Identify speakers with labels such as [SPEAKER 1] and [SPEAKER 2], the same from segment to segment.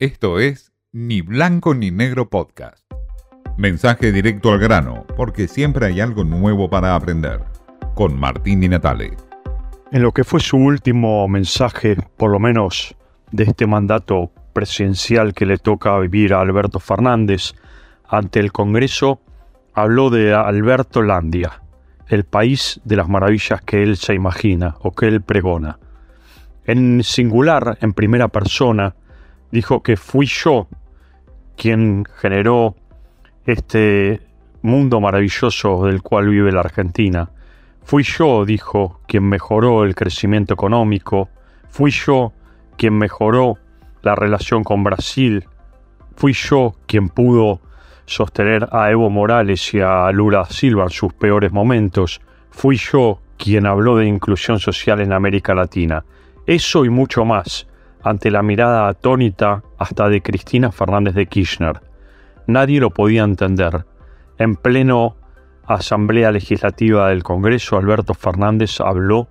[SPEAKER 1] Esto es Ni Blanco ni Negro Podcast. Mensaje directo al grano, porque siempre hay algo nuevo para aprender. Con Martín Di Natale.
[SPEAKER 2] En lo que fue su último mensaje, por lo menos de este mandato presidencial que le toca vivir a Alberto Fernández ante el Congreso, habló de Alberto Landia, el país de las maravillas que él se imagina o que él pregona. En singular, en primera persona, dijo que fui yo quien generó este mundo maravilloso del cual vive la Argentina. Fui yo, dijo, quien mejoró el crecimiento económico. Fui yo quien mejoró la relación con Brasil. Fui yo quien pudo sostener a Evo Morales y a Lula Silva en sus peores momentos. Fui yo quien habló de inclusión social en América Latina. Eso y mucho más ante la mirada atónita hasta de Cristina Fernández de Kirchner. Nadie lo podía entender. En pleno Asamblea Legislativa del Congreso, Alberto Fernández habló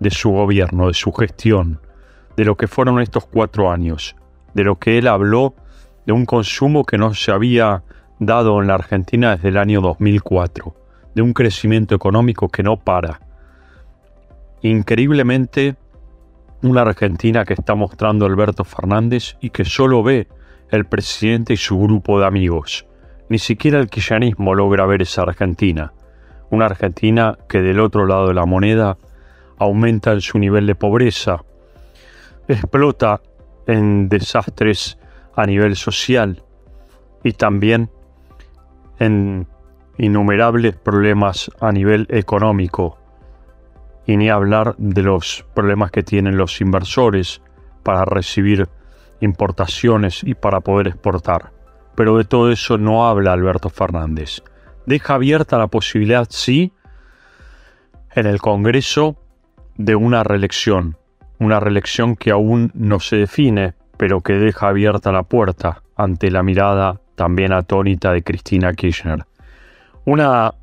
[SPEAKER 2] de su gobierno, de su gestión, de lo que fueron estos cuatro años, de lo que él habló de un consumo que no se había dado en la Argentina desde el año 2004, de un crecimiento económico que no para. Increíblemente, una Argentina que está mostrando Alberto Fernández y que solo ve el presidente y su grupo de amigos. Ni siquiera el kirchnerismo logra ver esa Argentina. Una Argentina que del otro lado de la moneda aumenta en su nivel de pobreza, explota en desastres a nivel social y también en innumerables problemas a nivel económico y ni hablar de los problemas que tienen los inversores para recibir importaciones y para poder exportar. Pero de todo eso no habla Alberto Fernández. Deja abierta la posibilidad, sí, en el Congreso de una reelección. Una reelección que aún no se define, pero que deja abierta la puerta ante la mirada también atónita de Cristina Kirchner. Una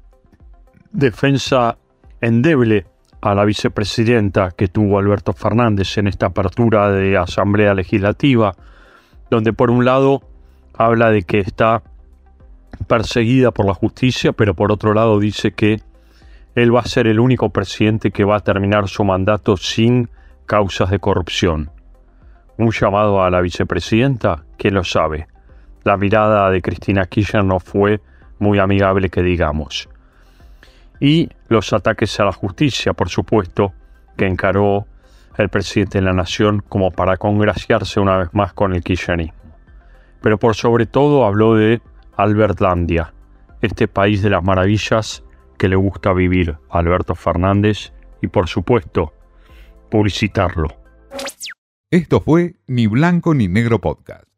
[SPEAKER 2] defensa endeble a la vicepresidenta que tuvo Alberto Fernández en esta apertura de Asamblea Legislativa, donde por un lado habla de que está perseguida por la justicia, pero por otro lado dice que él va a ser el único presidente que va a terminar su mandato sin causas de corrupción. Un llamado a la vicepresidenta, que lo sabe. La mirada de Cristina Kirchner no fue muy amigable que digamos y los ataques a la justicia, por supuesto, que encaró el presidente de la nación como para congraciarse una vez más con el kirchnerismo. Pero por sobre todo habló de Albertlandia, este país de las maravillas que le gusta vivir a Alberto Fernández y por supuesto publicitarlo.
[SPEAKER 1] Esto fue Ni Blanco ni Negro Podcast.